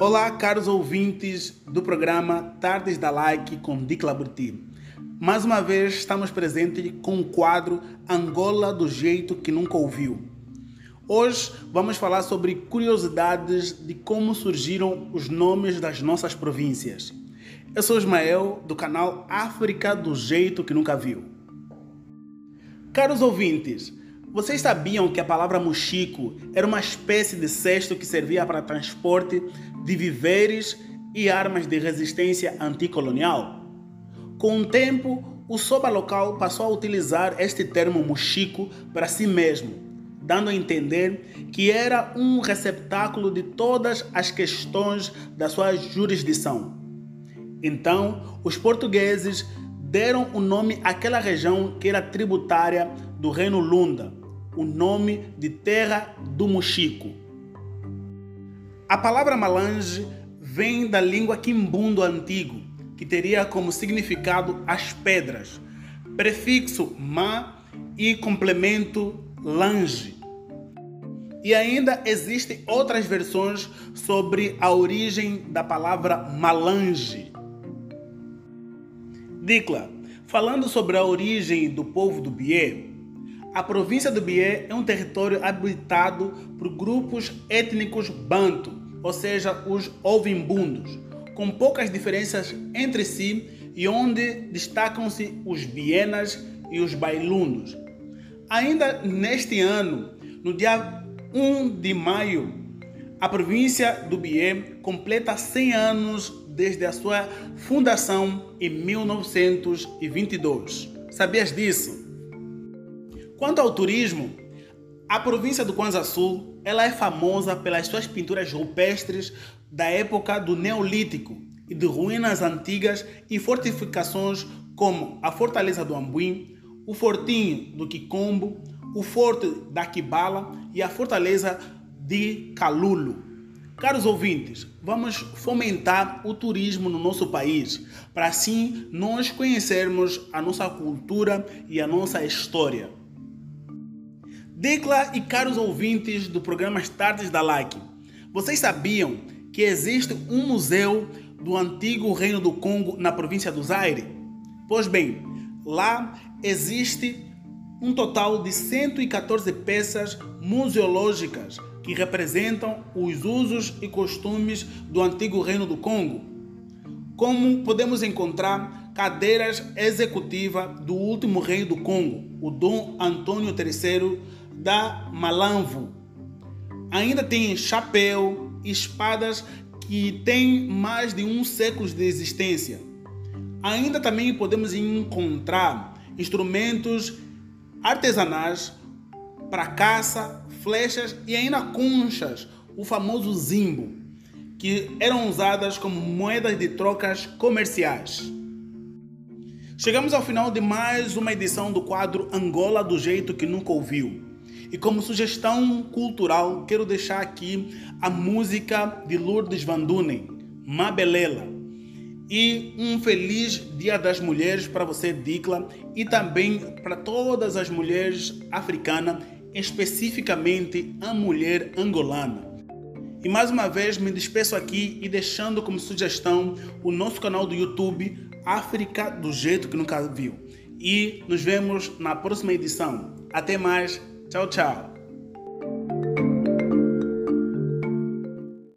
Olá, caros ouvintes do programa Tardes da Like com Dicla Burti. Mais uma vez estamos presentes com o quadro Angola do jeito que nunca ouviu. Hoje vamos falar sobre curiosidades de como surgiram os nomes das nossas províncias. Eu sou Ismael, do canal África do jeito que nunca viu. Caros ouvintes, vocês sabiam que a palavra muxico era uma espécie de cesto que servia para transporte de viveres e armas de resistência anticolonial? Com o tempo, o soba local passou a utilizar este termo muxico para si mesmo, dando a entender que era um receptáculo de todas as questões da sua jurisdição. Então, os portugueses deram o nome àquela região que era tributária do Reino Lunda, o nome de Terra do Muxico. A palavra malange vem da língua quimbundo antigo, que teria como significado as pedras, prefixo ma e complemento lange. E ainda existem outras versões sobre a origem da palavra malange. Dicla, falando sobre a origem do povo do Bié, a província do Bié é um território habitado por grupos étnicos banto, ou seja, os ovimbundos, com poucas diferenças entre si e onde destacam-se os bienas e os bailundos. Ainda neste ano, no dia 1 de maio, a província do Bié completa 100 anos desde a sua fundação em 1922. Sabias disso? Quanto ao turismo, a província do Kwanza Sul ela é famosa pelas suas pinturas rupestres da época do Neolítico e de ruínas antigas e fortificações como a Fortaleza do Ambuim, o Fortinho do Quicombo, o Forte da Quibala e a Fortaleza de Calulo. Caros ouvintes, vamos fomentar o turismo no nosso país, para assim nós conhecermos a nossa cultura e a nossa história. Decla e caros ouvintes do programa Tardes da Like, vocês sabiam que existe um museu do antigo Reino do Congo na província do Zaire? Pois bem, lá existe um total de 114 peças museológicas que representam os usos e costumes do antigo Reino do Congo. Como podemos encontrar cadeiras executivas do último rei do Congo, o Dom Antônio III da Malanvo. Ainda tem chapéu espadas que têm mais de um século de existência. Ainda também podemos encontrar instrumentos artesanais para caça, flechas e ainda conchas, o famoso zimbo, que eram usadas como moedas de trocas comerciais. Chegamos ao final de mais uma edição do quadro Angola do jeito que nunca ouviu. E como sugestão cultural, quero deixar aqui a música de Lourdes Van Dunen, Mabelela. E um feliz Dia das Mulheres para você, Dicla, e também para todas as mulheres africanas, especificamente a mulher angolana. E mais uma vez me despeço aqui e deixando como sugestão o nosso canal do YouTube África do jeito que nunca viu. E nos vemos na próxima edição. Até mais. Tchau, tchau.